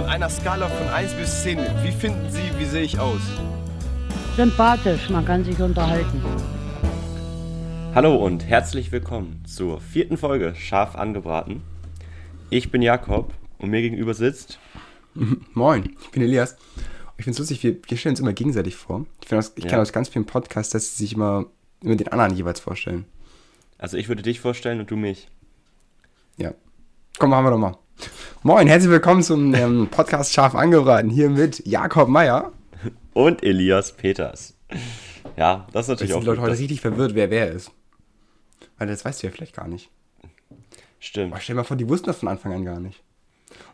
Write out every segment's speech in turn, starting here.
Von einer Skala von 1 bis 10, wie finden Sie, wie sehe ich aus? Sympathisch, man kann sich unterhalten. Hallo und herzlich willkommen zur vierten Folge Scharf angebraten. Ich bin Jakob und mir gegenüber sitzt. Moin, ich bin Elias. Ich finde es lustig, wir, wir stellen uns immer gegenseitig vor. Ich, find das, ich Ja. kenne aus ganz vielen Podcasts, dass sie sich immer, immer den anderen jeweils vorstellen. Also ich würde dich vorstellen und du mich. Ja. Komm, machen wir doch mal. Moin, herzlich willkommen zum ähm, Podcast Scharf angebraten. Hier mit Jakob Meyer. Und Elias Peters. Ja, das ist natürlich auch die Leute heute richtig verwirrt, wer wer ist. Weil das weißt du ja vielleicht gar nicht. Stimmt. Boah, stell dir mal vor, die wussten das von Anfang an gar nicht.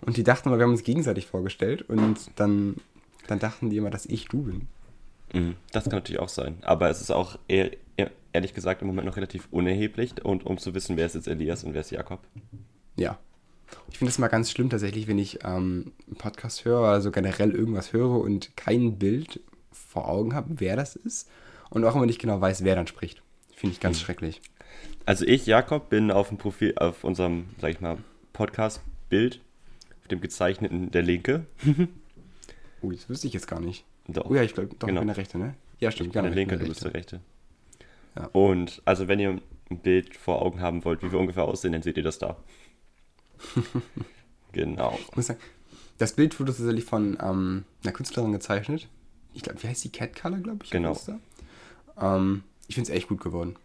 Und die dachten mal, wir haben uns gegenseitig vorgestellt und dann, dann dachten die immer, dass ich du bin. Mhm, Das kann natürlich auch sein. Aber es ist auch eher, ehrlich gesagt im Moment noch relativ unerheblich und um zu wissen, wer ist jetzt Elias und wer ist Jakob. Ja. Ich finde es mal ganz schlimm tatsächlich, wenn ich ähm, einen Podcast höre, also generell irgendwas höre und kein Bild vor Augen habe, wer das ist. Und auch immer nicht genau weiß, wer dann spricht. Finde ich ganz schrecklich. Also ich, Jakob, bin auf dem Profil, auf unserem, sag ich mal, Podcast-Bild, auf dem gezeichneten der Linke. Oh, das wüsste ich jetzt gar nicht. Doch. Oh ja, ich glaube, doch, Genau. ich bin der Rechte, ne? Ja, stimmt, Ich bin der genau, ich Linke, bin du bist der Rechte. Ja. Und also wenn ihr ein Bild vor Augen haben wollt, wie wir ungefähr aussehen, dann seht ihr das da. genau. Ich muss sagen, das Bild wurde tatsächlich von ähm, einer Künstlerin gezeichnet. Ich glaube, wie heißt die? Cat Color, glaube ich. Genau. Ähm, ich finde es echt gut geworden.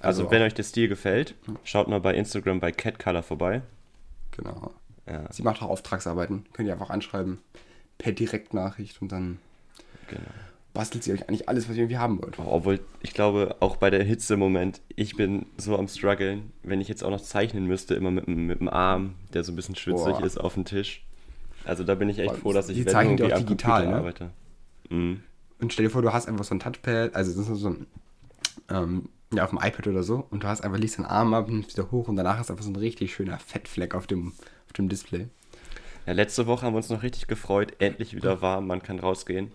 Also, Also wenn euch der Stil gefällt, schaut mal bei Instagram bei Catcolor vorbei. Genau. Ja, Sie macht auch Auftragsarbeiten. Könnt ihr einfach anschreiben. Per Direktnachricht und dann genau. Bastelt sie euch eigentlich alles, was ihr irgendwie haben wollt. Obwohl, ich glaube, auch bei der Hitze im Moment, ich bin so am struggeln, wenn ich jetzt auch noch zeichnen müsste, immer mit, dem- mit dem Arm, der so ein bisschen schwitzig Boah. ist, auf dem Tisch. Also da bin ich echt Boah, froh, dass ich wenn irgendwie auch am digital, ne? arbeite. Mhm. Und stell dir vor, du hast einfach so ein Touchpad, also das ist so ein, ähm, ja, auf dem iPad oder so, und du hast einfach, liest den Arm ab, nimmst wieder hoch und danach ist einfach so ein richtig schöner Fettfleck auf dem, auf dem Display. Ja, letzte Woche haben wir uns noch richtig gefreut, endlich wieder warm, man kann rausgehen.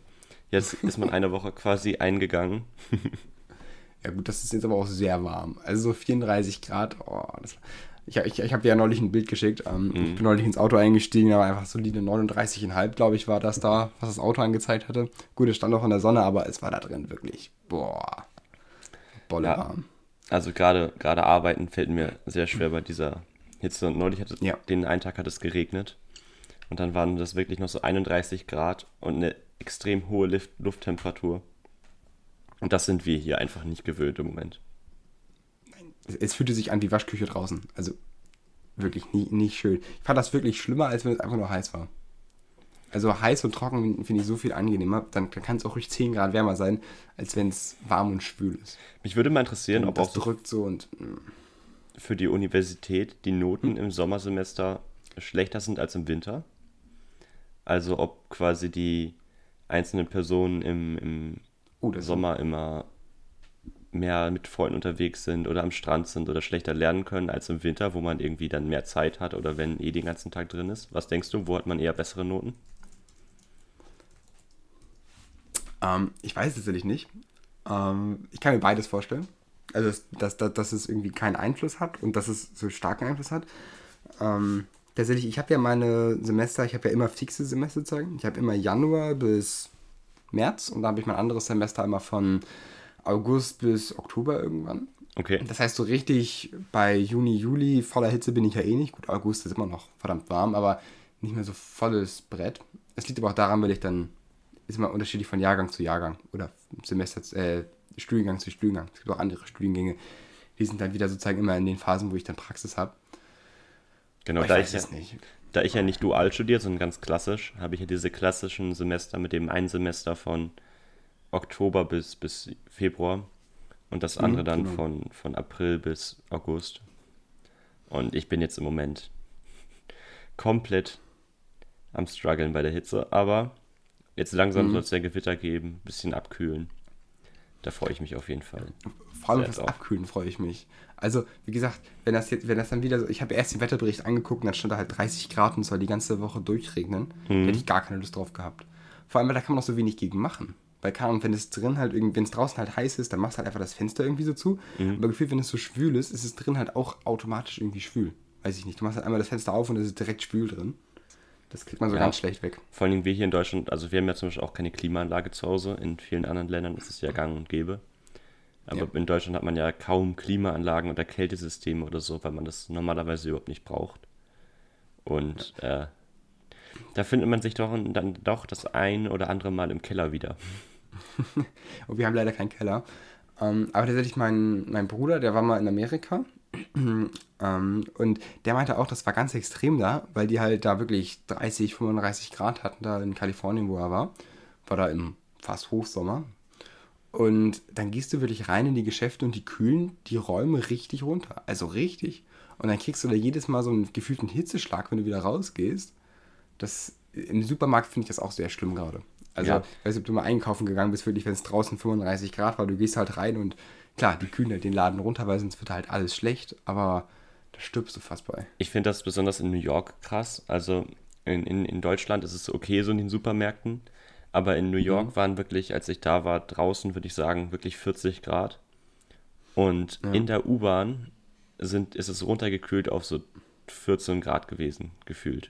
Jetzt ist man eine Woche quasi eingegangen. Ja gut, das ist jetzt aber auch sehr warm. Also so 34 Grad, oh, das, ich, ich, ich habe dir ja neulich ein Bild geschickt. Ähm, Ich bin neulich ins Auto eingestiegen, aber einfach solide 39,5, glaube ich, war das da, was das Auto angezeigt hatte. Gut, es stand auch in der Sonne, aber es war da drin wirklich, boah, bolle Ja. warm. Also gerade gerade arbeiten fällt mir sehr schwer bei dieser Hitze. Und neulich hat es, Ja. den einen Tag hat es geregnet. Und dann waren das wirklich noch so 31 Grad und eine extrem hohe Luft Lufttemperatur. Und das sind wir hier einfach nicht gewöhnt im Moment. Es, es fühlte sich an wie Waschküche draußen. Also wirklich nie, nicht schön. Ich fand das wirklich schlimmer, als wenn es einfach nur heiß war. Also heiß und trocken finde ich so viel angenehmer. Dann, dann kann es auch ruhig 10 Grad wärmer sein, als wenn es warm und schwül ist. Mich würde mal interessieren, Und ob das auch drückt so und mm. für die Universität die Noten im Sommersemester schlechter sind als im Winter. Also ob quasi die einzelnen Personen im, im Oh, Sommer immer mehr mit Freunden unterwegs sind oder am Strand sind oder schlechter lernen können als im Winter, wo man irgendwie dann mehr Zeit hat oder wenn eh den ganzen Tag drin ist. Was denkst du, wo hat man eher bessere Noten? Ähm, ich weiß es tatsächlich nicht. Ähm, ich kann mir beides vorstellen. Also, dass, dass, dass, dass es irgendwie keinen Einfluss hat und dass es so starken Einfluss hat. Ähm, tatsächlich, ich habe ja meine Semester, ich habe ja immer fixe Semesterzeugen. Ich habe immer Januar bis März und dann habe ich mein anderes Semester immer von August bis Oktober irgendwann. Okay. Das heißt, so richtig bei Juni, Juli voller Hitze bin ich ja eh nicht. Gut, August ist immer noch verdammt warm, aber nicht mehr so volles Brett. Es liegt aber auch daran, weil ich dann, ist immer unterschiedlich von Jahrgang zu Jahrgang oder Semester, äh, Studiengang zu Studiengang. Es gibt auch andere Studiengänge, die sind dann wieder sozusagen immer in den Phasen, wo ich dann Praxis habe. Genau, Aber da ich ich, ja, da ich ja nicht dual studiere, sondern ganz klassisch, habe ich ja diese klassischen Semester mit dem einen Semester von Oktober bis, bis Februar und das andere dann genau. von, von April bis August. Und ich bin jetzt im Moment komplett am struggeln bei der Hitze, aber jetzt langsam soll es ja Gewitter geben, bisschen abkühlen. Da freue ich mich auf jeden Fall. Vor allem Sehr auf das. Abkühlen freue ich mich. Also, wie gesagt, wenn das jetzt, wenn das dann wieder so, ich habe erst den Wetterbericht angeguckt und dann stand da halt 30 Grad und es soll die ganze Woche durchregnen, Mhm. hätte ich gar keine Lust drauf gehabt. Vor allem, weil da kann man auch so wenig gegen machen. Weil Ahnung, wenn es drin halt irgendwie, wenn es draußen halt heiß ist, dann machst du halt einfach das Fenster irgendwie so zu. Mhm. Aber gefühlt, wenn es so schwül ist, ist es drin halt auch automatisch irgendwie schwül. Weiß ich nicht. Du machst halt einmal das Fenster auf und es ist direkt schwül drin. Das kriegt man so Ja. ganz schlecht weg. Vor allem wir hier in Deutschland, also wir haben ja zum Beispiel auch keine Klimaanlage zu Hause. In vielen anderen Ländern ist es ja gang und gäbe. Aber Ja. in Deutschland hat man ja kaum Klimaanlagen oder Kältesysteme oder so, weil man das normalerweise überhaupt nicht braucht. Und äh, da findet man sich doch dann doch das ein oder andere Mal im Keller wieder. Und wir haben leider keinen Keller. Ähm, aber tatsächlich, mein, mein Bruder, der war mal in Amerika. ähm, und der meinte auch, das war ganz extrem da, weil die halt da wirklich 30, 35 Grad hatten, da in Kalifornien, wo er war. War da im fast Hochsommer. Und dann gehst du wirklich rein in die Geschäfte und die kühlen die Räume richtig runter. Also richtig. Und dann kriegst du da jedes Mal so einen gefühlten Hitzeschlag, wenn du wieder rausgehst. Das, Im Supermarkt finde ich das auch sehr schlimm gerade. Also, Ja. ich weiß nicht, ob du mal einkaufen gegangen bist, wirklich, wenn es draußen 35 Grad war, du gehst halt rein und klar, die kühlen halt den Laden runter, weil sonst wird halt alles schlecht, aber da stirbst du fast bei. Ich finde das besonders in New York krass. Also in, in, in Deutschland ist es okay so in den Supermärkten. Aber in New York waren wirklich, als ich da war, draußen würde ich sagen, wirklich 40 Grad. Und in der U-Bahn sind, ist es runtergekühlt auf so 14 Grad gewesen, gefühlt.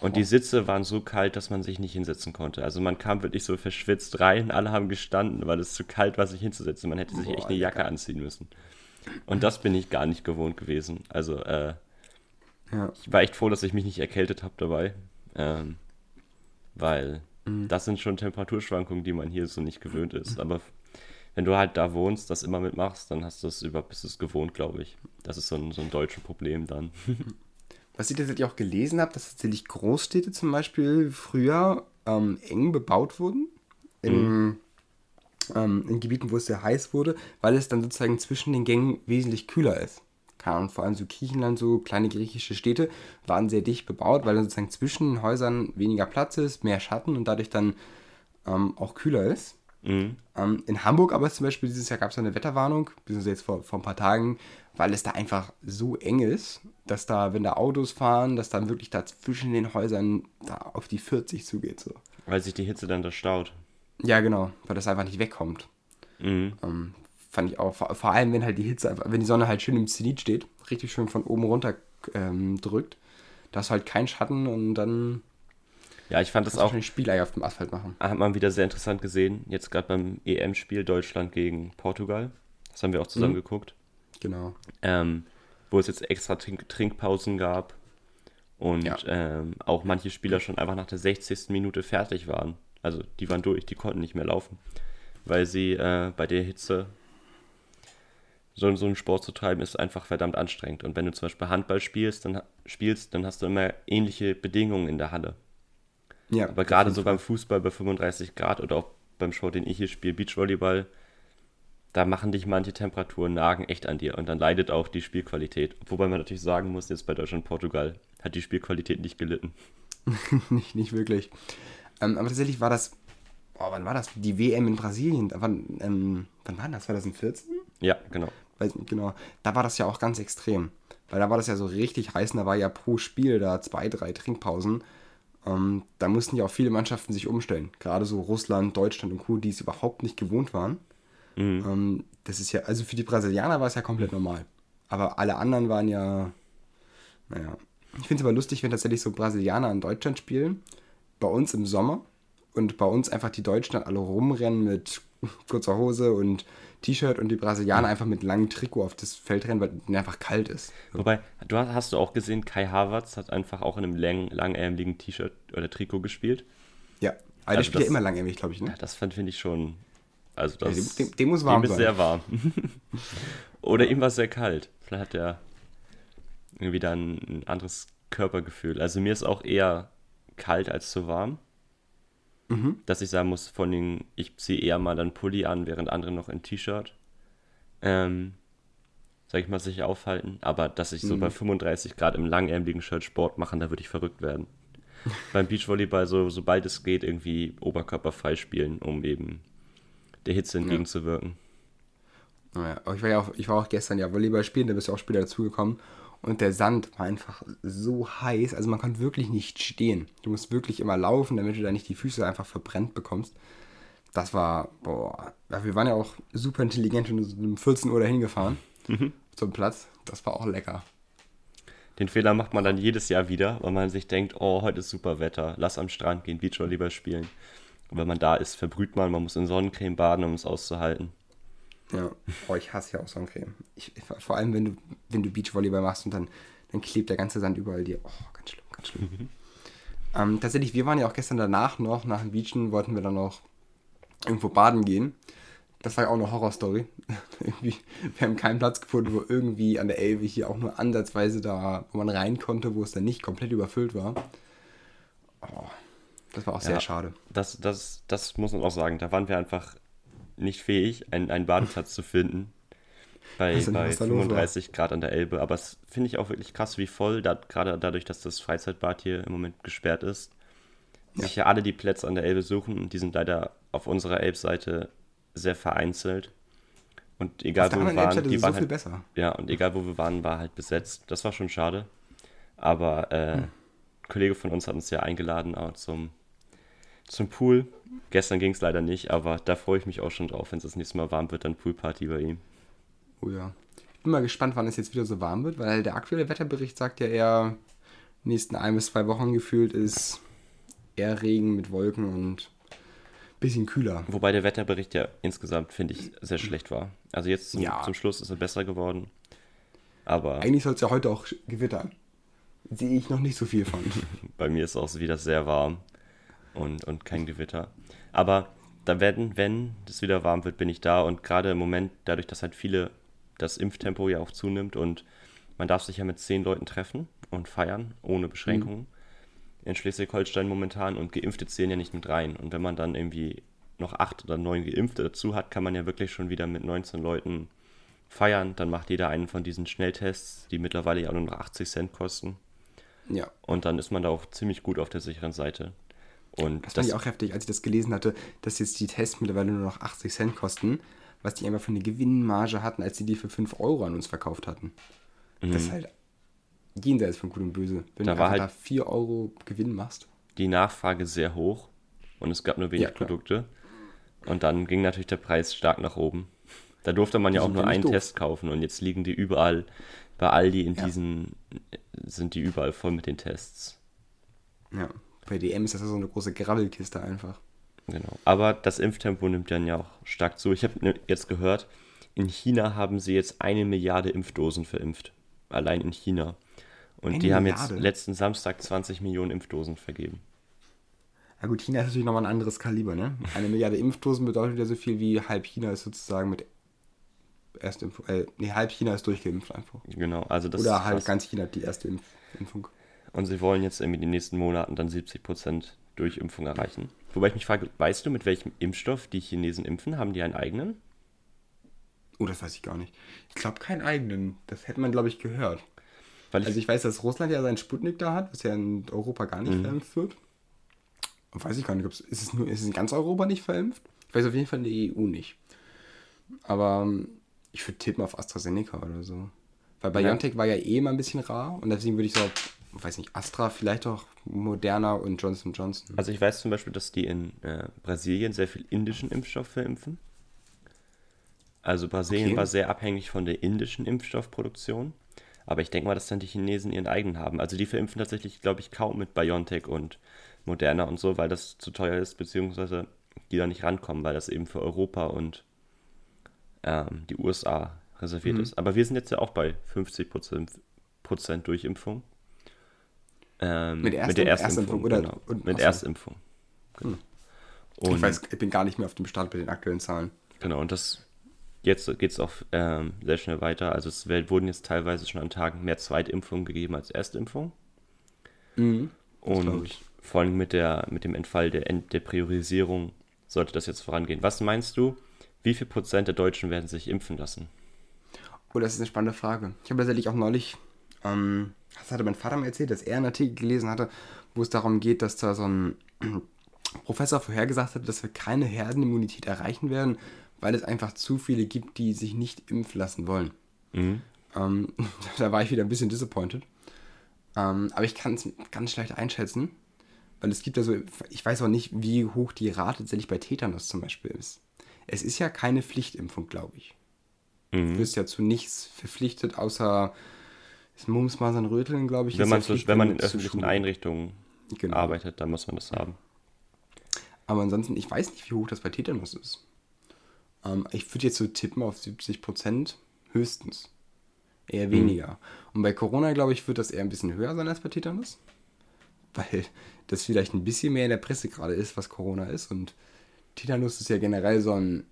Und die Sitze waren so kalt, dass man sich nicht hinsetzen konnte. Also man kam wirklich so verschwitzt rein, alle haben gestanden, weil es zu kalt war, sich hinzusetzen. Man hätte sich Boah, echt eine Jacke anziehen müssen. Und das bin ich gar nicht gewohnt gewesen. Also, äh, Ja. ich war echt froh, dass ich mich nicht erkältet habe dabei. Ähm, weil Mhm. das sind schon Temperaturschwankungen, die man hier so nicht gewöhnt ist. Aber wenn du halt da wohnst, das immer mitmachst, dann hast du es über, bist du es gewohnt, glaube ich. Das ist so ein, so ein deutsches Problem dann. Was ich tatsächlich auch gelesen habe, dass tatsächlich Großstädte zum Beispiel früher ähm, eng bebaut wurden. In, ähm, in Gebieten, wo es sehr heiß wurde, weil es dann sozusagen zwischen den Gängen wesentlich kühler ist. Keine Ahnung, vor allem so Griechenland, so kleine griechische Städte waren sehr dicht bebaut, weil dann sozusagen zwischen den Häusern weniger Platz ist, mehr Schatten und dadurch dann ähm, auch kühler ist. Mhm. Ähm, in Hamburg aber zum Beispiel dieses Jahr gab es eine Wetterwarnung, beziehungsweise jetzt vor, vor ein paar Tagen, weil es da einfach so eng ist, dass da, wenn da Autos fahren, dass dann wirklich da zwischen den Häusern da auf die 40 zugeht. So. Weil sich die Hitze dann da staut. Ja, genau, weil das einfach nicht wegkommt. Mhm. Ähm, fand ich auch, vor, vor allem wenn halt die Hitze einfach, wenn die Sonne halt schön im Zenit steht, richtig schön von oben runter ähm, drückt, da ist halt kein Schatten und dann Ja, ich fand das auch, Spieleier auf dem Asphalt machen. hat man wieder sehr interessant gesehen. Jetzt gerade beim EM-Spiel Deutschland gegen Portugal. Das haben wir auch zusammen Mhm. geguckt. Genau. ähm, wo es jetzt extra Trink Trinkpausen gab und Ja. ähm, auch manche Spieler schon einfach nach der 60. Minute fertig waren. Also die waren durch, die konnten nicht mehr laufen, weil sie äh, bei der Hitze so, so einen Sport zu treiben ist einfach verdammt anstrengend. Und wenn du zum Beispiel Handball spielst, dann spielst, dann hast du immer ähnliche Bedingungen in der Halle. Ja, Aber gerade so beim Fußball bei 35 Grad oder auch beim Sport, den ich hier spiele, Beachvolleyball, da machen dich manche Temperaturen nagen echt an dir und dann leidet auch die Spielqualität. Wobei man natürlich sagen muss, jetzt bei Deutschland Portugal hat die Spielqualität nicht gelitten. nicht, nicht wirklich. Ähm, aber tatsächlich war das, oh, wann war das? Die WM in Brasilien. Wann, ähm, wann war das? 2014? Ja, genau. Weiß nicht genau. Da war das ja auch ganz extrem. Weil da war das ja so richtig heiß und da war ja pro Spiel da zwei, drei Trinkpausen. Ähm, da mussten ja auch viele Mannschaften sich umstellen. Gerade so Russland, Deutschland und Co., die es überhaupt nicht gewohnt waren. Ähm, das ist ja, also für die Brasilianer war es ja komplett normal. Aber alle anderen waren ja, naja. Ich finde es aber lustig, wenn tatsächlich so Brasilianer in Deutschland spielen, bei uns im Sommer und bei uns einfach die Deutschen dann alle rumrennen mit kurzer Hose und T-Shirt und die Brasilianer einfach mit langem Trikot auf das Feld rennen, weil es einfach kalt ist. Wobei, du hast, hast du auch gesehen, Kai Havertz hat einfach auch in einem lang, langärmeligen T-Shirt oder Trikot gespielt. Ja, aber der Also spielt ja immer langärmlich, glaube ich, ne? Ja, das finde ich schon. Also Ja, das. dem- dem- dem muss warm ist sein. sehr warm. Oder ihm war es sehr kalt. Vielleicht hat er irgendwie dann ein anderes Körpergefühl. Also mir ist auch eher kalt als zu warm. Mhm. Dass ich sagen muss, von den, ich ziehe eher mal dann Pulli an, während andere noch ein T-Shirt. Ähm, sag ich mal, sich aufhalten. Aber dass ich Mhm. so bei 35 Grad im langärmeligen Shirt Sport machen, da würde ich verrückt werden. Beim Beachvolleyball, so, sobald es geht, irgendwie oberkörperfrei spielen, um eben der Hitze entgegenzuwirken. Naja, aber ich war ja auch, ich war auch gestern ja Volleyball spielen, da bist du auch später dazugekommen. Und der Sand war einfach so heiß, also man konnte wirklich nicht stehen. Du musst wirklich immer laufen, damit du da nicht die Füße einfach verbrennt bekommst. Das war, boah, wir waren ja auch super intelligent und sind um 14 Uhr dahin gefahren zum Platz. Das war auch lecker. Den Fehler macht man dann jedes Jahr wieder, weil man sich denkt, oh, heute ist super Wetter, lass am Strand gehen, Beachvolleyball spielen. Und wenn man da ist, verbrüht man, man muss in Sonnencreme baden, um es auszuhalten. Ja, oh, ich hasse ja auch Sonnencreme. Ich, vor allem, wenn du, wenn du Beachvolleyball machst und dann, dann klebt der ganze Sand überall dir. Oh, ganz schlimm, ganz schlimm. ähm, tatsächlich, wir waren ja auch gestern danach noch, nach dem Beachen, wollten wir dann noch irgendwo baden gehen. Das war ja auch eine Horrorstory. wir haben keinen Platz gefunden, wo irgendwie an der Elbe hier auch nur ansatzweise da, wo man rein konnte, wo es dann nicht komplett überfüllt war. Oh, das war auch sehr Ja. schade. Das, das, das muss man auch sagen. Da waren wir einfach nicht fähig, einen, einen Badeplatz zu finden. Bei, ja nicht, bei was da los war. 35 Grad an der Elbe. Aber es finde ich auch wirklich krass, wie voll, da, gerade dadurch, dass das Freizeitbad hier im Moment gesperrt ist, sich ja alle die Plätze an der Elbe suchen. Und die sind leider auf unserer Elbseite sehr vereinzelt. Und egal, wo wir waren, die waren so halt, besser. ja, und egal, wo wir waren, war halt besetzt. Das war schon schade. Aber äh, ein Kollege von uns hat uns ja eingeladen auch zum, zum Pool. Gestern ging es leider nicht, aber da freue ich mich auch schon drauf, wenn es das nächste Mal warm wird, dann Poolparty bei ihm. Oh ja. Ich bin mal gespannt, wann es jetzt wieder so warm wird, weil der aktuelle Wetterbericht sagt ja eher, nächsten ein bis zwei Wochen gefühlt ist eher Regen mit Wolken und bisschen kühler. Wobei der Wetterbericht ja insgesamt, finde ich, sehr schlecht war. Also jetzt zum, Ja. zum Schluss ist er besser geworden. Aber Eigentlich soll es ja heute auch gewittern. Sehe ich noch nicht so viel von. bei mir ist auch wieder sehr warm und, und kein Gewitter. Aber da werden, wenn es wieder warm wird, bin ich da. Und gerade im Moment, dadurch, dass halt viele das Impftempo ja auch zunimmt und man darf sich ja mit zehn Leuten treffen und feiern, ohne Beschränkungen. In Schleswig-Holstein momentan und Geimpfte zählen ja nicht mit rein. Und wenn man dann irgendwie noch acht oder neun Geimpfte dazu hat, kann man ja wirklich schon wieder mit 19 Leuten feiern. Dann macht jeder einen von diesen Schnelltests, die mittlerweile ja auch nur noch 80 Cent kosten. ja. Und dann ist man da auch ziemlich gut auf der sicheren Seite. Und Das fand ich auch heftig, als ich das gelesen hatte, dass jetzt die Tests mittlerweile nur noch 80 Cent kosten, was die einfach für eine Gewinnmarge hatten, als sie die für 5 Euro an uns verkauft hatten. Das ist halt jenseits von Gut und Böse. Wenn Mhm. Da du halt- da 4 Euro Gewinn machst. die Nachfrage sehr hoch und es gab nur wenig Ja. Produkte. Und dann ging natürlich der Preis stark nach oben. Da durfte man ja auch nur einen doof. Test kaufen und jetzt liegen die überall, bei Aldi in Ja. diesen, sind die überall voll mit den Tests. Ja. Bei DM ist das ja so eine große Grabbelkiste einfach. Genau. Aber das Impftempo nimmt dann ja auch stark zu. Ich habe jetzt gehört, in China haben sie jetzt eine Milliarde Impfdosen verimpft. Allein in China. Und Eine die haben jetzt Milliarde? letzten Samstag 20 Millionen Impfdosen vergeben. Ja gut, China ist natürlich nochmal ein anderes Kaliber, ne? Eine Milliarde Impfdosen bedeutet ja so viel wie halb China ist sozusagen mit Erstimpfung, äh, nee, halb China ist durchgeimpft einfach. Genau, also das Oder ist krass. ganz China hat die erste Impf Impfung. Und sie wollen jetzt in den nächsten Monaten dann 70% Durchimpfung erreichen. Wobei ich mich frage, weißt du, mit welchem Impfstoff die Chinesen impfen? Haben die einen eigenen? Oh, das weiß ich gar nicht. Ich glaube keinen eigenen. Das hätte man, glaube ich, gehört. Weil ich, Also ich weiß, dass Russland ja seinen Sputnik da hat, was ja in Europa gar Mhm. nicht verimpft wird. Und weiß ich gar nicht, ist es nur, ist es in ganz Europa nicht verimpft? Ich weiß auf jeden Fall in der EU nicht. Aber ähm, ich würde tippen auf AstraZeneca oder so. Weil BioNTech war ja eh immer ein bisschen rar und deswegen würde ich so, auf, weiß nicht, Astra, vielleicht auch Moderna und Johnson Johnson. also ich weiß zum Beispiel, dass die in äh, Brasilien sehr viel indischen Impfstoff verimpfen. Also Brasilien Okay. war sehr abhängig von der indischen Impfstoffproduktion. Aber ich denke mal, dass dann die Chinesen ihren eigenen haben. Also die verimpfen tatsächlich, glaube ich, kaum mit BioNTech und Moderna und so, weil das zu teuer ist, beziehungsweise die da nicht rankommen, weil das eben für Europa und ähm, die USA Mhm. reserviert ist. Aber wir sind jetzt ja auch bei 50 Prozent, Prozent Durchimpfung. Ähm, Mit mit der Erstimpfung? Erstimpfung, Oder- genau. und- mit ach so. Erstimpfung. Genau. Und, ich weiß, ich bin gar nicht mehr auf dem Stand bei den aktuellen Zahlen. Genau, und das jetzt geht es auch ähm, sehr schnell weiter. Also es wurden jetzt teilweise schon an Tagen mehr Zweitimpfungen gegeben als Erstimpfung. Mhm. Und vor allem mit, der, mit dem Entfall der, der Priorisierung sollte das jetzt vorangehen. Was meinst du, wie viel Prozent der Deutschen werden sich impfen lassen? Oh, das ist eine spannende Frage. Ich habe tatsächlich auch neulich, ähm, das hatte mein Vater mir erzählt, dass er einen Artikel gelesen hatte, wo es darum geht, dass da so ein Professor vorhergesagt hat, dass wir keine Herdenimmunität erreichen werden, weil es einfach zu viele gibt, die sich nicht impfen lassen wollen. Mhm. Ähm, da war ich wieder ein bisschen disappointed. Ähm, aber ich kann es ganz schlecht einschätzen, weil es gibt ja so, ich weiß auch nicht, wie hoch die Rate tatsächlich bei Tetanus zum Beispiel ist. Es ist ja keine Pflichtimpfung, glaube ich. Du Mhm. wirst ja zu nichts verpflichtet, außer Das Mumps, Masern, Röteln, glaube ich. Wenn ist man, so, wenn man in öffentlichen Schule- Einrichtungen Genau. arbeitet, dann muss man das haben. Aber ansonsten, ich weiß nicht, wie hoch das bei Tetanus ist. Ähm, ich würde jetzt so tippen auf 70 Prozent höchstens. Eher weniger. Und bei Corona, glaube ich, wird das eher ein bisschen höher sein als bei Tetanus. Weil das vielleicht ein bisschen mehr in der Presse gerade ist, was Corona ist. Und Tetanus ist ja generell so ein,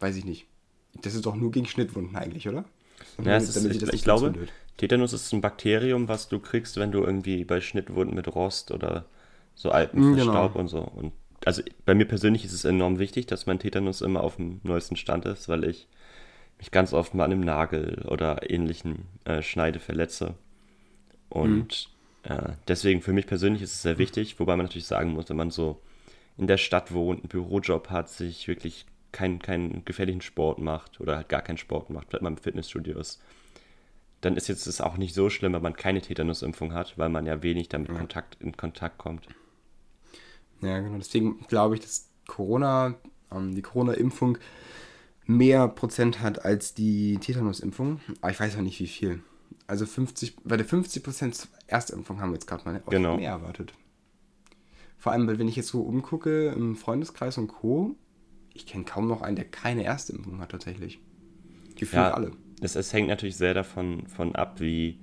weiß ich nicht. Das ist doch nur gegen Schnittwunden eigentlich, oder? Ja, ist, ich, ich glaube, entzündet. Tetanus ist ein Bakterium, was du kriegst, wenn du irgendwie bei Schnittwunden mit Rost oder so Mm, Alpen für genau. Staub und so. Und also bei mir persönlich ist es enorm wichtig, dass mein Tetanus immer auf dem neuesten Stand ist, weil ich mich ganz oft mal an einem Nagel oder ähnlichen äh, Schneide verletze. Und äh, deswegen für mich persönlich ist es sehr wichtig, wobei man natürlich sagen muss, wenn man so in der Stadt wohnt, einen Bürojob hat, sich wirklich keinen keinen gefährlichen Sport macht oder halt gar keinen Sport macht, vielleicht mal im Fitnessstudio ist, dann ist jetzt es auch nicht so schlimm, wenn man keine Tetanusimpfung hat, weil man ja wenig damit Kontakt, in Kontakt kommt. Ja, genau. Deswegen glaube ich, dass Corona, ähm, die Corona-Impfung mehr Prozent hat als die Tetanus-Impfung. Aber ich weiß auch nicht, wie viel. Also 50, bei der 50 Prozent Erstimpfung haben wir jetzt gerade mal auch Genau. mehr erwartet. Vor allem, weil wenn ich jetzt so umgucke im Freundeskreis und Co., ich kenne kaum noch einen, der keine Erstimpfung hat tatsächlich. Gefühlt Ja, alle. Es, es hängt natürlich sehr davon von ab, wie,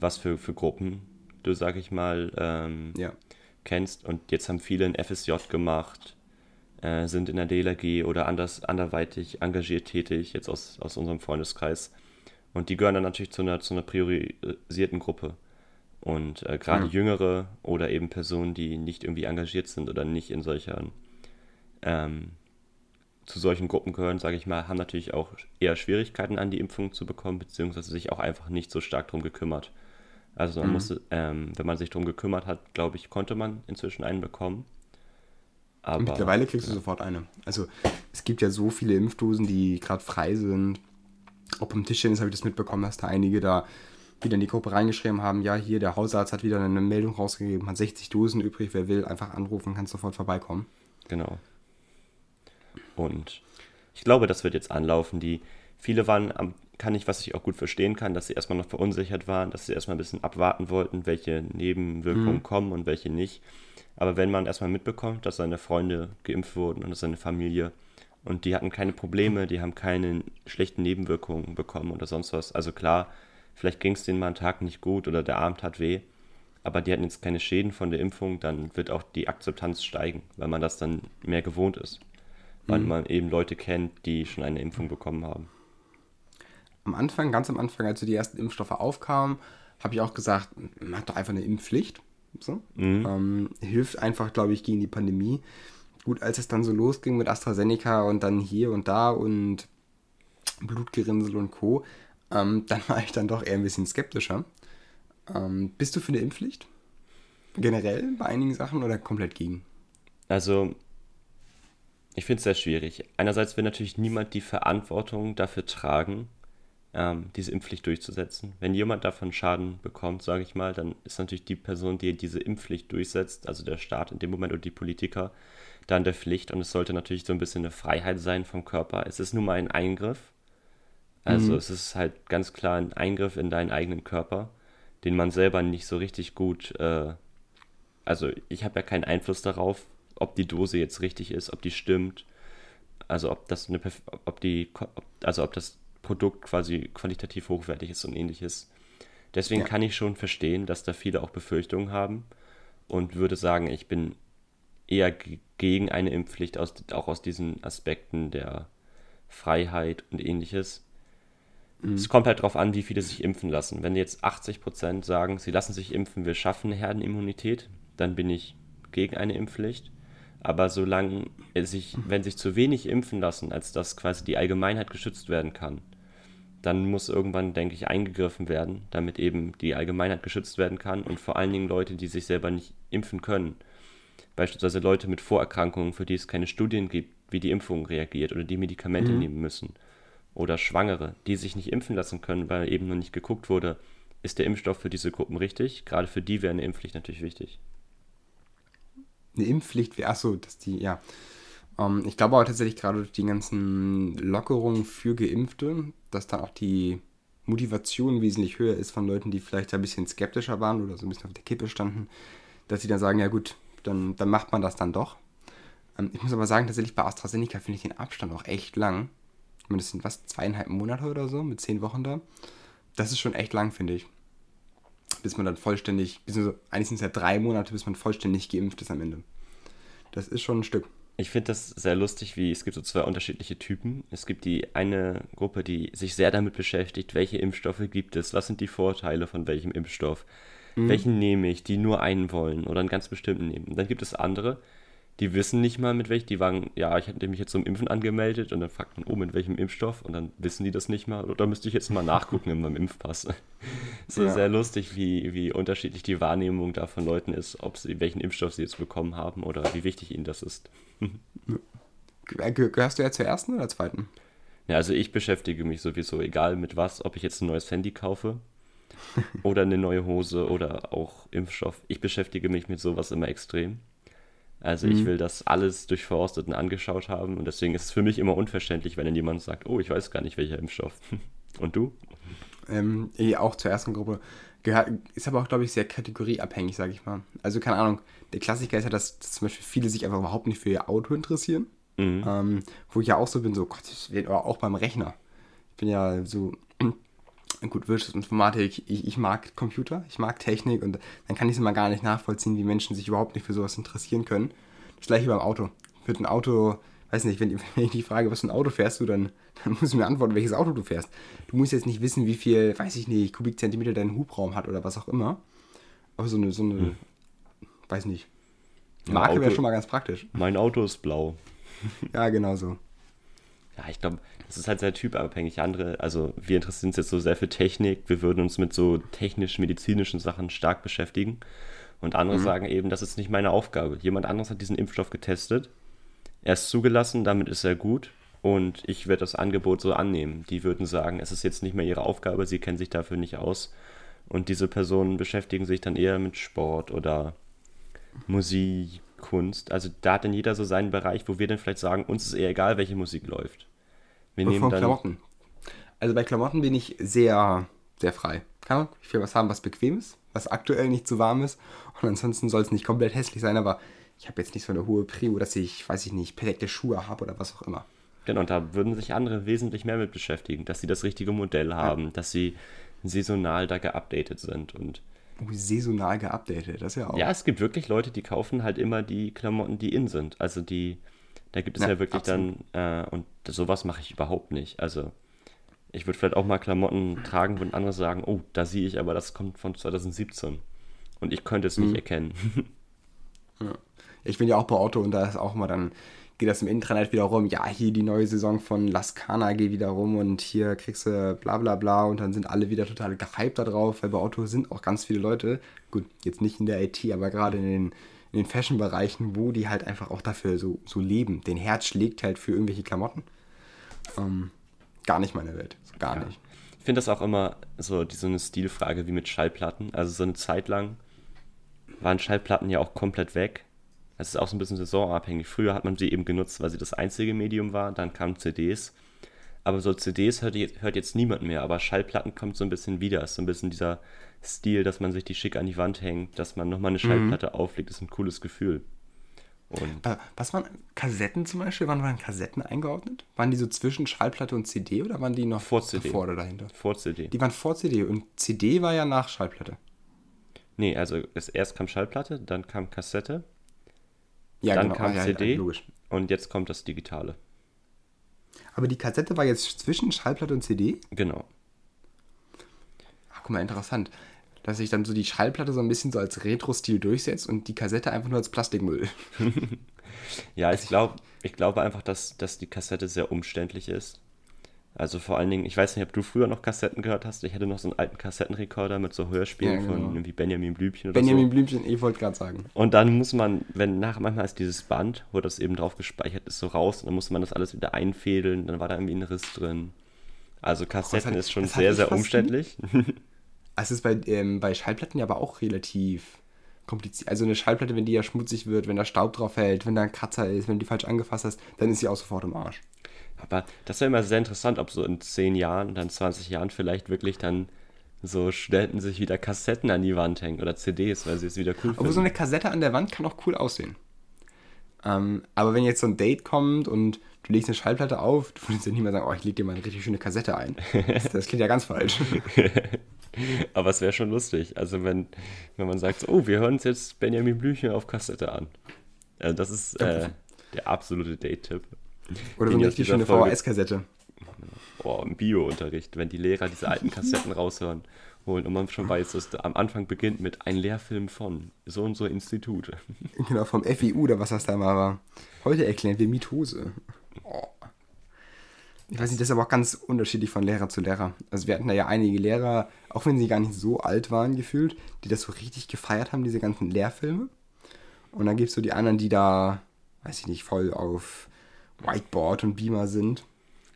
was für, für Gruppen du, sag ich mal, ähm, Ja. kennst. Und jetzt haben viele ein FSJ gemacht, äh, sind in der DLRG oder anders, anderweitig engagiert tätig, jetzt aus, aus unserem Freundeskreis. Und die gehören dann natürlich zu einer, zu einer priorisierten Gruppe. Und äh, gerade Ja. Jüngere oder eben Personen, die nicht irgendwie engagiert sind oder nicht in solchen, ähm, zu solchen Gruppen gehören, sage ich mal, haben natürlich auch eher Schwierigkeiten an die Impfung zu bekommen, beziehungsweise sich auch einfach nicht so stark drum gekümmert. Also man musste, ähm, wenn man sich drum gekümmert hat, glaube ich, konnte man inzwischen einen bekommen. Aber Mittlerweile kriegst du sofort eine. Also es gibt ja so viele Impfdosen, die gerade frei sind. Auch beim Tischtennis habe ich das mitbekommen, dass da einige da wieder in die Gruppe reingeschrieben haben, ja, hier, der Hausarzt hat wieder eine Meldung rausgegeben, hat 60 Dosen übrig, wer will, einfach anrufen, kann sofort vorbeikommen. Genau. Und ich glaube, das wird jetzt anlaufen. Die viele waren, am, kann ich, was ich auch gut verstehen kann, dass sie erstmal noch verunsichert waren, dass sie erstmal ein bisschen abwarten wollten, welche Nebenwirkungen kommen und welche nicht. Aber wenn man erstmal mitbekommt, dass seine Freunde geimpft wurden und dass seine Familie und die hatten keine Probleme, die haben keine schlechten Nebenwirkungen bekommen oder sonst was. Also klar, vielleicht ging es denen mal einen Tag nicht gut oder der Arm tat weh, aber die hatten jetzt keine Schäden von der Impfung, dann wird auch die Akzeptanz steigen, weil man das dann mehr gewohnt ist. Weil man eben Leute kennt, die schon eine Impfung bekommen haben. Am Anfang, ganz am Anfang, als so die ersten Impfstoffe aufkamen, habe ich auch gesagt, mach doch einfach eine Impfpflicht. So. Ähm, hilft einfach, glaube ich, gegen die Pandemie. Gut, als es dann so losging mit AstraZeneca und dann hier und da und Blutgerinnsel und Co., ähm, dann war ich dann doch eher ein bisschen skeptischer. Ähm, bist du für eine Impfpflicht? Generell bei einigen Sachen oder komplett gegen? Also, ich finde es sehr schwierig. Einerseits will natürlich niemand die Verantwortung dafür tragen, ähm, diese Impfpflicht durchzusetzen. Wenn jemand davon Schaden bekommt, sage ich mal, dann ist natürlich die Person, die diese Impfpflicht durchsetzt, also der Staat in dem Moment und die Politiker, dann der Pflicht. Und es sollte natürlich so ein bisschen eine Freiheit sein vom Körper. Es ist nun mal ein Eingriff. Also es ist halt ganz klar ein Eingriff in deinen eigenen Körper, den man selber nicht so richtig gut äh, also ich habe ja keinen Einfluss darauf, ob die Dose jetzt richtig ist, ob die stimmt, also ob das eine, ob die, ob, also ob das Produkt quasi qualitativ hochwertig ist und ähnliches. Deswegen Ja. kann ich schon verstehen, dass da viele auch Befürchtungen haben und würde sagen, ich bin eher ge- gegen eine Impfpflicht, aus, auch aus diesen Aspekten der Freiheit und ähnliches. Es kommt halt darauf an, wie viele sich impfen lassen. Wenn jetzt 80% sagen, sie lassen sich impfen, wir schaffen Herdenimmunität, dann bin ich gegen eine Impfpflicht. Aber solange sich, wenn sich zu wenig impfen lassen, als dass quasi die Allgemeinheit geschützt werden kann, dann muss irgendwann, denke ich, eingegriffen werden, damit eben die Allgemeinheit geschützt werden kann und vor allen Dingen Leute, die sich selber nicht impfen können. Beispielsweise Leute mit Vorerkrankungen, für die es keine Studien gibt, wie die Impfung reagiert oder die Medikamente nehmen müssen. Oder Schwangere, die sich nicht impfen lassen können, weil eben noch nicht geguckt wurde, ist der Impfstoff für diese Gruppen richtig? Gerade für die wäre eine Impfpflicht natürlich wichtig. Eine Impfpflicht wäre, achso, dass die, ja. Ähm, ich glaube aber tatsächlich gerade durch die ganzen Lockerungen für Geimpfte, dass dann auch die Motivation wesentlich höher ist von Leuten, die vielleicht ein bisschen skeptischer waren oder so ein bisschen auf der Kippe standen, dass sie dann sagen, ja gut, dann, dann macht man das dann doch. Ähm, ich muss aber sagen, tatsächlich bei AstraZeneca finde ich den Abstand auch echt lang. Ich meine, das sind was, zweieinhalb Monate oder so, mit zehn Wochen da. Das ist schon echt lang, finde ich. Bis man dann vollständig, eigentlich sind es ja drei Monate, bis man vollständig geimpft ist am Ende. Das ist schon ein Stück. Ich finde das sehr lustig, wie es gibt so zwei unterschiedliche Typen. Es gibt die eine Gruppe, die sich sehr damit beschäftigt, welche Impfstoffe gibt es, was sind die Vorteile von welchem Impfstoff, mhm. welchen nehme ich, die nur einen wollen oder einen ganz bestimmten nehmen. Und dann gibt es andere, die wissen nicht mal mit welchem, die waren, ja, ich hatte mich jetzt zum Impfen angemeldet und dann fragt man, oh, mit welchem Impfstoff und dann wissen die das nicht mal oder müsste ich jetzt mal nachgucken in meinem Impfpass. so ja. sehr lustig, wie, wie unterschiedlich die Wahrnehmung da von Leuten ist, ob sie, welchen Impfstoff sie jetzt bekommen haben oder wie wichtig ihnen das ist. Gehörst du ja zur ersten oder zweiten? Ja, also ich beschäftige mich sowieso, egal mit was, ob ich jetzt ein neues Handy kaufe oder eine neue Hose oder auch Impfstoff. Ich beschäftige mich mit sowas immer extrem. Also mhm. ich will das alles durchforstet und angeschaut haben und deswegen ist es für mich immer unverständlich, wenn dann jemand sagt, oh, ich weiß gar nicht, welcher Impfstoff. und du? Ähm, eh, auch zur ersten Gruppe. Gehört, ist aber auch, glaube ich, sehr kategorieabhängig, sage ich mal. Also keine Ahnung, der Klassiker ist ja, dass, dass, zum Beispiel viele sich einfach überhaupt nicht für ihr Auto interessieren. Mhm. Ähm, wo ich ja auch so bin, so, Gott, auch beim Rechner. Ich bin ja so gut, Wirtschaftsinformatik, ich, ich mag Computer, ich mag Technik und dann kann ich es immer gar nicht nachvollziehen, wie Menschen sich überhaupt nicht für sowas interessieren können. Das gleiche beim Auto. Für ein Auto, weiß nicht, wenn, wenn ich die frage, was für ein Auto fährst du, dann, dann musst du mir antworten, welches Auto du fährst. Du musst jetzt nicht wissen, wie viel, weiß ich nicht, Kubikzentimeter dein Hubraum hat oder was auch immer. Aber so eine, so eine, hm. weiß nicht. Marke wäre schon mal ganz praktisch. Mein Auto ist blau. ja, genau so. Ja, ich glaube, das ist halt sehr typabhängig. Andere, also wir interessieren uns jetzt so sehr für Technik, wir würden uns mit so technisch-medizinischen Sachen stark beschäftigen. Und andere mhm. sagen eben, das ist nicht meine Aufgabe. Jemand anderes hat diesen Impfstoff getestet, er ist zugelassen, damit ist er gut und ich werde das Angebot so annehmen. Die würden sagen, es ist jetzt nicht mehr ihre Aufgabe, sie kennen sich dafür nicht aus. Und diese Personen beschäftigen sich dann eher mit Sport oder Musik, Kunst. Also da hat dann jeder so seinen Bereich, wo wir dann vielleicht sagen, uns ist eher egal, welche Musik läuft. Wir nehmen von dann Klamotten. Also bei Klamotten bin ich sehr, sehr frei. Ich will was haben, was bequem ist, was aktuell nicht zu warm ist. Und ansonsten soll es nicht komplett hässlich sein, aber ich habe jetzt nicht so eine hohe Prio, dass ich, weiß ich nicht, perfekte Schuhe habe oder was auch immer. Genau, und da würden sich andere wesentlich mehr mit beschäftigen, dass sie das richtige Modell haben, ja. dass sie saisonal da geupdatet sind und Oh, saisonal geupdatet, das ist ja auch. Ja, es gibt wirklich Leute, die kaufen halt immer die Klamotten, die in sind. Also die, da gibt es ja, ja wirklich absolut. dann, äh, und sowas mache ich überhaupt nicht. Also ich würde vielleicht auch mal Klamotten tragen, wenn andere sagen, oh, da sehe ich aber, das kommt von 2017. Und ich könnte es nicht mhm. erkennen. ja. Ich bin ja auch bei Auto und da ist auch mal dann geht das im Intranet wieder rum, ja, hier die neue Saison von Lascana geht wieder rum und hier kriegst du bla bla bla und dann sind alle wieder total gehypt da drauf, weil bei Auto sind auch ganz viele Leute, gut, jetzt nicht in der IT, aber gerade in den, in den Fashion-Bereichen, wo die halt einfach auch dafür so, so leben. Den Herz schlägt halt für irgendwelche Klamotten. Ähm, gar nicht meine Welt, gar ja. nicht. Ich finde das auch immer so, so eine Stilfrage wie mit Schallplatten. Also so eine Zeit lang waren Schallplatten ja auch komplett weg es ist auch so ein bisschen saisonabhängig. Früher hat man sie eben genutzt, weil sie das einzige Medium war. Dann kamen CDs. Aber so CDs hört jetzt, hört jetzt niemand mehr. Aber Schallplatten kommt so ein bisschen wieder. Es ist so ein bisschen dieser Stil, dass man sich die schick an die Wand hängt, dass man nochmal eine mhm. Schallplatte mhm. auflegt. Das ist ein cooles Gefühl. Und äh, was waren Kassetten zum Beispiel? Wann waren Kassetten eingeordnet? Waren die so zwischen Schallplatte und CD oder waren die noch vor CD? Davor oder dahinter? Vor CD. Die waren vor CD und CD war ja nach Schallplatte. Nee, also erst kam Schallplatte, dann kam Kassette ja, dann genau. kam ah, CD ja, und jetzt kommt das Digitale. Aber die Kassette war jetzt zwischen Schallplatte und CD? Genau. Ach, guck mal, interessant. Dass sich dann so die Schallplatte so ein bisschen so als Retro-Stil durchsetzt und die Kassette einfach nur als Plastikmüll. ja, ich, glaub, ich glaube einfach, dass, dass die Kassette sehr umständlich ist. Also vor allen Dingen, ich weiß nicht, ob du früher noch Kassetten gehört hast. Ich hatte noch so einen alten Kassettenrekorder mit so Hörspielen ja, genau. von irgendwie Benjamin Blümchen oder Benjamin so. Benjamin Blümchen, ich wollte gerade sagen. Und dann muss man, wenn nach manchmal ist dieses Band, wo das eben drauf gespeichert ist, so raus und dann musste man das alles wieder einfädeln, dann war da irgendwie ein Riss drin. Also Kassetten hat, ist schon sehr, sehr umständlich. Es ist bei, ähm, bei Schallplatten ja aber auch relativ kompliziert. Also eine Schallplatte, wenn die ja schmutzig wird, wenn da Staub drauf fällt, wenn da ein Kratzer ist, wenn du die falsch angefasst hast, dann ist sie auch sofort im Arsch. Aber das wäre immer sehr interessant, ob so in 10 Jahren, dann 20 Jahren vielleicht wirklich dann so Studenten sich wieder Kassetten an die Wand hängen oder CDs, weil sie es wieder cool Aber so finden. eine Kassette an der Wand kann auch cool aussehen. Ähm, aber wenn jetzt so ein Date kommt und du legst eine Schallplatte auf, du würdest ja niemand sagen, oh, ich leg dir mal eine richtig schöne Kassette ein. Das, das klingt ja ganz falsch. Aber es wäre schon lustig. Also wenn, wenn man sagt, so, oh, wir hören uns jetzt Benjamin Blümchen auf Kassette an. Also das ist äh, der absolute Date-Tipp. Oder so eine richtig schöne VHS-Kassette. Oh, im Bio-Unterricht, wenn die Lehrer diese alten Kassetten raushören, holen und man schon weiß, dass da am Anfang beginnt mit ein Lehrfilm von so und so Institut. Genau, vom FIU oder was das da mal war. Heute erklären wir Mitose. Oh. Ich weiß nicht, das ist aber auch ganz unterschiedlich von Lehrer zu Lehrer. Also wir hatten da ja einige Lehrer, auch wenn sie gar nicht so alt waren gefühlt, die das so richtig gefeiert haben, diese ganzen Lehrfilme. Und dann gibt es so die anderen, die da, weiß ich nicht, voll auf Whiteboard und Beamer sind.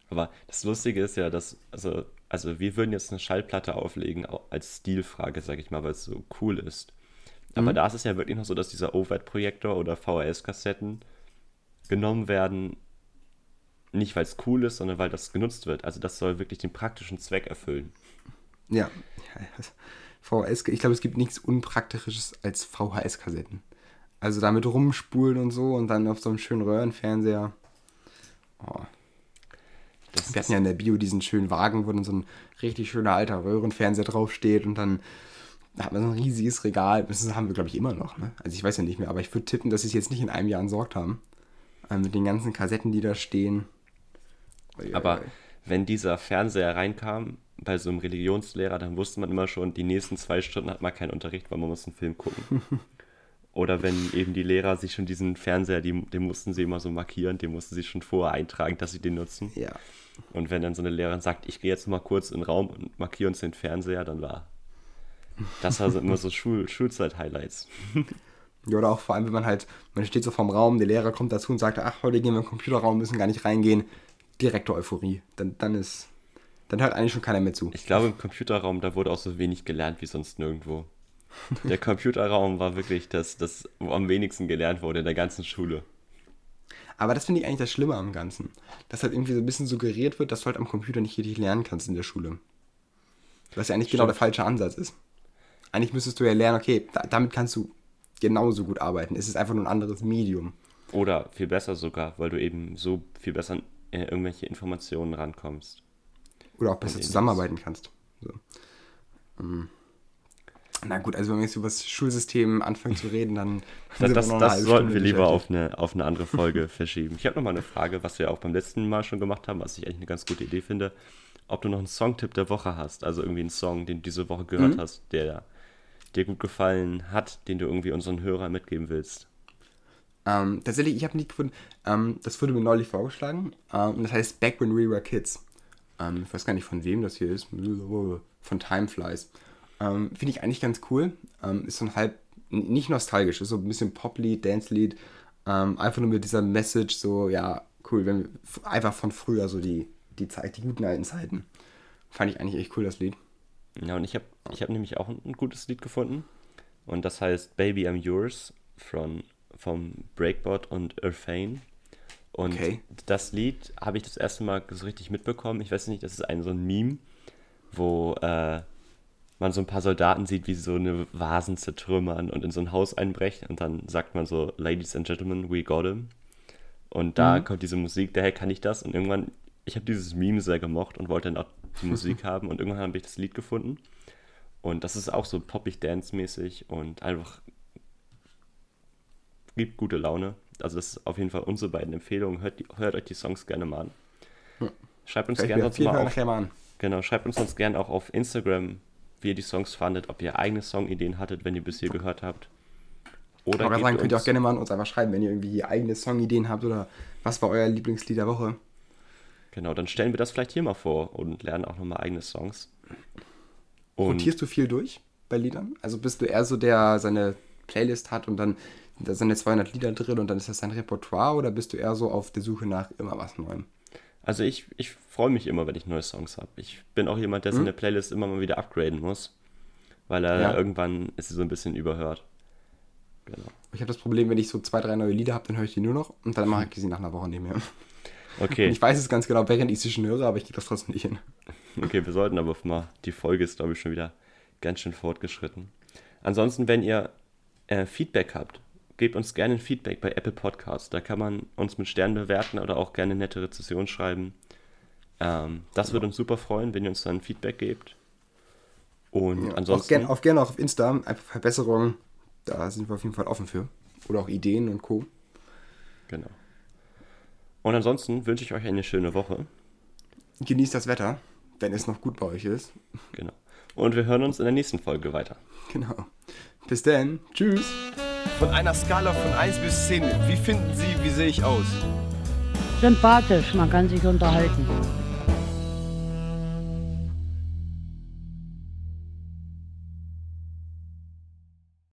Aber das Lustige ist ja, dass, also, also wir würden jetzt eine Schallplatte auflegen, au- als Stilfrage, sag ich mal, weil es so cool ist. Aber da ist es ja wirklich noch so, dass dieser OVED-Projektor oder VHS-Kassetten genommen werden, nicht weil es cool ist, sondern weil das genutzt wird. Also das soll wirklich den praktischen Zweck erfüllen. Ja, VHS, ich glaube, es gibt nichts Unpraktisches als VHS-Kassetten. Also damit rumspulen und so und dann auf so einem schönen Röhrenfernseher. Oh. Das Wir hatten ja in der Bio diesen schönen Wagen, wo dann so ein richtig schöner alter Röhrenfernseher draufsteht und dann da hat man so ein riesiges Regal. Das haben wir, glaube ich, immer noch. Ne? Also ich weiß ja nicht mehr, aber ich würde tippen, dass sie es jetzt nicht in einem Jahr entsorgt haben. Äh, mit den ganzen Kassetten, die da stehen. Ui, ui, Aber ui. wenn dieser Fernseher reinkam bei so einem Religionslehrer, dann wusste man immer schon, die nächsten zwei Stunden hat man keinen Unterricht, weil man muss einen Film gucken. Oder wenn eben die Lehrer sich schon diesen Fernseher, die, den mussten sie immer so markieren, den mussten sie schon vorher eintragen, dass sie den nutzen. Ja. Und wenn dann so eine Lehrerin sagt, ich gehe jetzt mal kurz in den Raum und markiere uns den Fernseher, dann war das war so immer so Schul Schulzeit-Highlights. Ja, oder auch vor allem, wenn man halt, man steht so vorm Raum, der Lehrer kommt dazu und sagt, ach, heute gehen wir den Computerraum, müssen gar nicht reingehen. Direkte Euphorie. Dann, dann ist, dann hört eigentlich schon keiner mehr zu. Ich glaube, im Computerraum, da wurde auch so wenig gelernt wie sonst nirgendwo. Der Computerraum war wirklich das, das, wo am wenigsten gelernt wurde in der ganzen Schule. Aber das finde ich eigentlich das Schlimme am Ganzen. Dass halt irgendwie so ein bisschen suggeriert wird, dass du halt am Computer nicht richtig lernen kannst in der Schule. Was ja eigentlich genau der falsche Ansatz ist. Eigentlich müsstest du ja lernen, okay, da, damit kannst du genauso gut arbeiten. Es ist einfach nur ein anderes Medium. Oder viel besser sogar, weil du eben so viel besser an irgendwelche Informationen rankommst. Oder auch besser zusammenarbeiten kannst. So. Ähm. Na gut, also wenn wir jetzt über das Schulsystem anfangen zu reden, dann Das, das, das sollten wir lieber auf eine, auf eine andere Folge verschieben. Ich habe noch mal eine Frage, was wir auch beim letzten Mal schon gemacht haben, was ich eigentlich eine ganz gute Idee finde. Ob du noch einen Songtipp der Woche hast, also irgendwie einen Song, den du diese Woche gehört Mhm. hast, der dir gut gefallen hat, den du irgendwie unseren Hörern mitgeben willst. Ähm, tatsächlich, ich habe nicht gefunden, ähm, das wurde mir neulich vorgeschlagen ähm, und das heißt Back When We Were Kids. Ähm, ich weiß gar nicht, von wem das hier ist. Von Time Flies. Ähm, Finde ich eigentlich ganz cool. Ähm, ist so ein halb, nicht nostalgisch, ist so ein bisschen Poplied, Dance-Lied. Ähm, einfach nur mit dieser Message, so, ja, cool, wenn wir, einfach von früher, so die, die Zeit, die guten alten Zeiten. Fand ich eigentlich echt cool, das Lied. Ja, und ich habe ich hab nämlich auch ein, ein gutes Lied gefunden. Und das heißt Baby I'm Yours von, vom Breakbot und Irfane. Und Okay. das Lied habe ich das erste Mal so richtig mitbekommen. Ich weiß nicht, das ist ein so ein Meme, wo äh, man so ein paar Soldaten sieht, wie sie so eine Vasen zertrümmern und in so ein Haus einbrechen. Und dann sagt man so, Ladies and Gentlemen, we got him. Und da kommt diese Musik, daher kann ich das. Und irgendwann, ich habe dieses Meme sehr gemocht und wollte dann auch die Musik haben. Und irgendwann habe ich das Lied gefunden. Und das ist auch so poppig dance-mäßig und einfach gibt gute Laune. Also das ist auf jeden Fall unsere beiden Empfehlungen. Hört, die, hört euch die Songs gerne mal an. Schreibt uns gerne sonst mal auf. mal an. Genau, schreibt uns sonst gerne auch auf Instagram, wie ihr die Songs fandet, ob ihr eigene Songideen hattet, wenn ihr bis hier gehört habt. Oder Aber sagen, könnt ihr auch gerne mal an uns einfach schreiben, wenn ihr irgendwie eigene Songideen habt oder was war euer Lieblingslied der Woche. Genau, dann stellen wir das vielleicht hier mal vor und lernen auch nochmal eigene Songs. Und Rotierst du viel durch bei Liedern? Also bist du eher so, der seine Playlist hat und dann da sind jetzt 200 Lieder drin und dann ist das sein Repertoire oder bist du eher so auf der Suche nach immer was Neuem? Also ich, ich freue mich immer, wenn ich neue Songs habe. Ich bin auch jemand, der seine Playlist immer mal wieder upgraden muss, weil er Ja. irgendwann ist sie so ein bisschen überhört. Genau. Ich habe das Problem, wenn ich so zwei, drei neue Lieder habe, dann höre ich die nur noch und dann mag ich sie nach einer Woche nicht mehr. Okay. Und ich weiß es ganz genau, während ich sie schon höre, aber ich gehe das trotzdem nicht hin. Okay, wir sollten aber mal, die Folge ist, glaube ich, schon wieder ganz schön fortgeschritten. Ansonsten, wenn ihr äh, Feedback habt, gebt uns gerne ein Feedback bei Apple Podcasts. Da kann man uns mit Sternen bewerten oder auch gerne nette Rezession schreiben. Ähm, das würde uns super freuen, wenn ihr uns dann Feedback gebt. Und Ja, auch ansonsten, gerne auch, gern auch auf Insta, einfach Verbesserungen, da sind wir auf jeden Fall offen für. Oder auch Ideen und Co. genau. Und ansonsten wünsche ich euch eine schöne Woche. Genießt das Wetter, wenn es noch gut bei euch ist. Genau. Und wir hören uns in der nächsten Folge weiter. Genau. Bis dann. Tschüss. Von einer Skala von 1 bis 10, wie finden Sie, wie sehe ich aus? Sympathisch, man kann sich unterhalten.